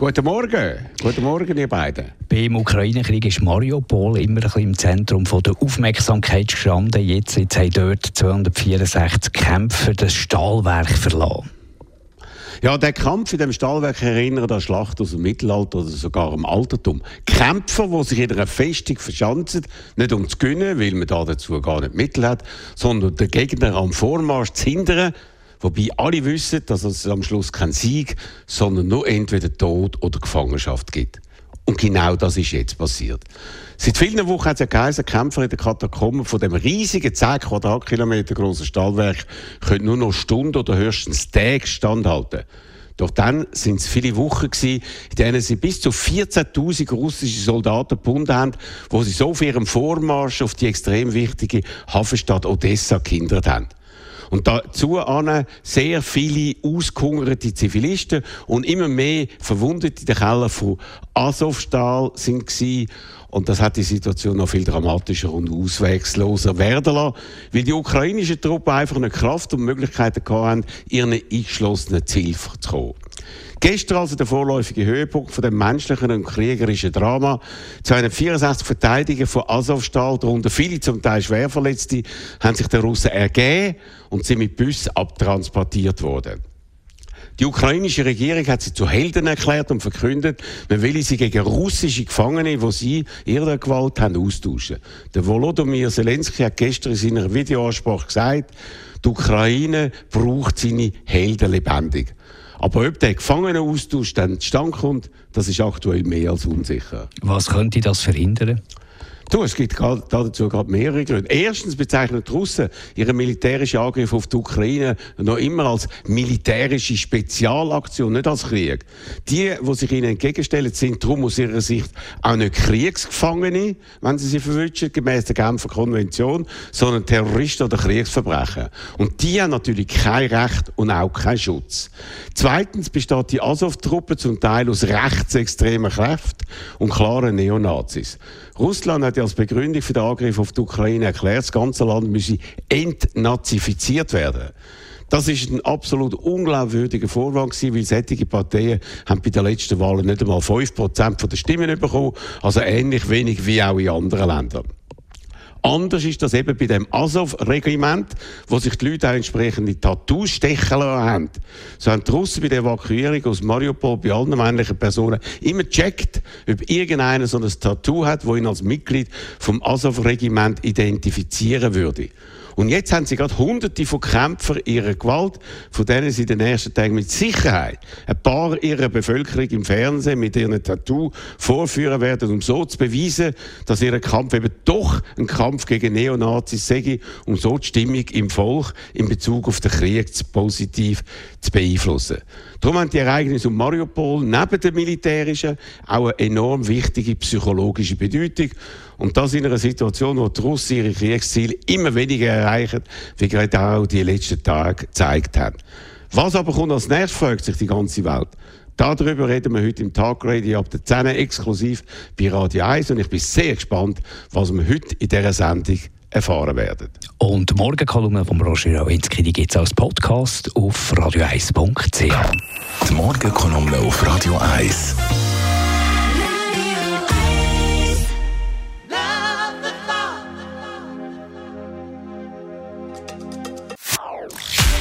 Guten Morgen. Guten Morgen, ihr beiden. Beim Ukraine-Krieg ist Mariupol immer ein bisschen im Zentrum von der Aufmerksamkeit gestanden. Jetzt, jetzt haben dort 264 Kämpfer das Stahlwerk verlassen. Ja, der Kampf in dem Stahlwerk erinnert an Schlacht aus dem Mittelalter oder sogar im Altertum. Kämpfer, die sich in einer Festung verschanzen, nicht um zu gewinnen, weil man da dazu gar nicht Mittel hat, sondern den Gegner am Vormarsch zu hindern, Wobei alle wissen, dass es am Schluss keinen Sieg, sondern nur entweder Tod oder Gefangenschaft gibt. Und genau das ist jetzt passiert. Seit vielen Wochen hat es ja geheißen, Kämpfer in den Katakomben von dem riesigen 10 Quadratkilometer großen Stahlwerk können nur noch Stunden oder höchstens Tage standhalten. Doch dann sind es viele Wochen gewesen, in denen sie bis zu 14.000 russische Soldaten gebunden haben, wo sie so für ihren Vormarsch auf die extrem wichtige Hafenstadt Odessa gehindert haben. Und dazu sehr viele ausgehungerte Zivilisten und immer mehr Verwundete in den Keller von Azovstal sind gewesen. Und das hat die Situation noch viel dramatischer und auswegsloser werden lassen, weil die ukrainischen Truppen einfach eine Kraft und Möglichkeiten hatten, ihren eingeschlossenen Ziel zu kommen. Gestern also der vorläufige Höhepunkt von dem menschlichen und kriegerischen Drama. 264 Verteidiger von Azovstal, darunter viele zum Teil Schwerverletzte, haben sich den Russen ergeben und sind mit Bussen abtransportiert worden. Die ukrainische Regierung hat sie zu Helden erklärt und verkündet, man will sie gegen russische Gefangene, die sie ihrer Gewalt haben, austauschen. Der Volodymyr Zelensky hat gestern in seiner Videoansprache gesagt, die Ukraine braucht seine Helden lebendig. Aber ob der Gefangenenaustausch dann zustande kommt, das ist aktuell mehr als unsicher. Was könnte das verhindern? Du, es gibt dazu gerade mehrere Gründe. Erstens bezeichnen die Russen ihren militärischen Angriff auf die Ukraine noch immer als militärische Spezialaktion, nicht als Krieg. Die, die sich ihnen entgegenstellen, sind darum aus ihrer Sicht auch nicht Kriegsgefangene, wenn sie sie verwünschen, gemäß der Genfer Konvention, sondern Terroristen oder Kriegsverbrecher. Und die haben natürlich kein Recht und auch keinen Schutz. Zweitens besteht die Azov-Truppe zum Teil aus rechtsextremen Kräften und klaren Neonazis. Russland hat als Begründung für den Angriff auf die Ukraine erklärt, das ganze Land müsse entnazifiziert werden. Das ist ein absolut unglaubwürdiger Vorwand gewesen, weil sättige Parteien haben bei den letzten Wahlen nicht einmal 5% der Stimmen bekommen, also ähnlich wenig wie auch in anderen Ländern. Anders ist das eben bei dem Azov-Regiment, wo sich die Leute auch entsprechende Tattoos stechen lassen haben. So haben die Russen bei der Evakuierung aus Mariupol bei allen männlichen Personen immer gecheckt, ob irgendeiner so ein Tattoo hat, wo ihn als Mitglied vom Azov-Regiment identifizieren würde. Und jetzt haben sie gerade hunderte von Kämpfern ihrer Gewalt, von denen sie den ersten Tagen mit Sicherheit ein paar ihrer Bevölkerung im Fernsehen mit ihren Tattoo vorführen werden, um so zu beweisen, dass ihr Kampf eben doch ein Kampf gegen Neonazis sei, um so die Stimmung im Volk in Bezug auf den Krieg positiv zu beeinflussen. Darum haben die Ereignisse um Mariupol neben der militärischen auch eine enorm wichtige psychologische Bedeutung. Und das in einer Situation, wo die Russen ihre Kriegsziele immer weniger erreichen, wie gerade auch die letzten Tage gezeigt haben. Was aber kommt als nächstes, fragt sich die ganze Welt. Darüber reden wir heute im Tagradio ab der 10 exklusiv bei Radio 1 und ich bin sehr gespannt, was wir heute in dieser Sendung erfahren werden. Und die Morgenkolumne von Roger Rawinski gibt es als Podcast auf radio1.ch. Die Morgenkolumne auf Radio 1.